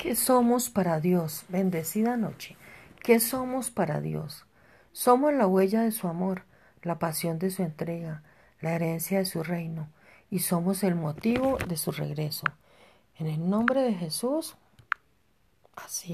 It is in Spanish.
¿Qué somos para Dios? Bendecida noche. ¿Qué somos para Dios? Somos la huella de su amor, la pasión de su entrega, la herencia de su reino, y somos el motivo de su regreso. En el nombre de Jesús.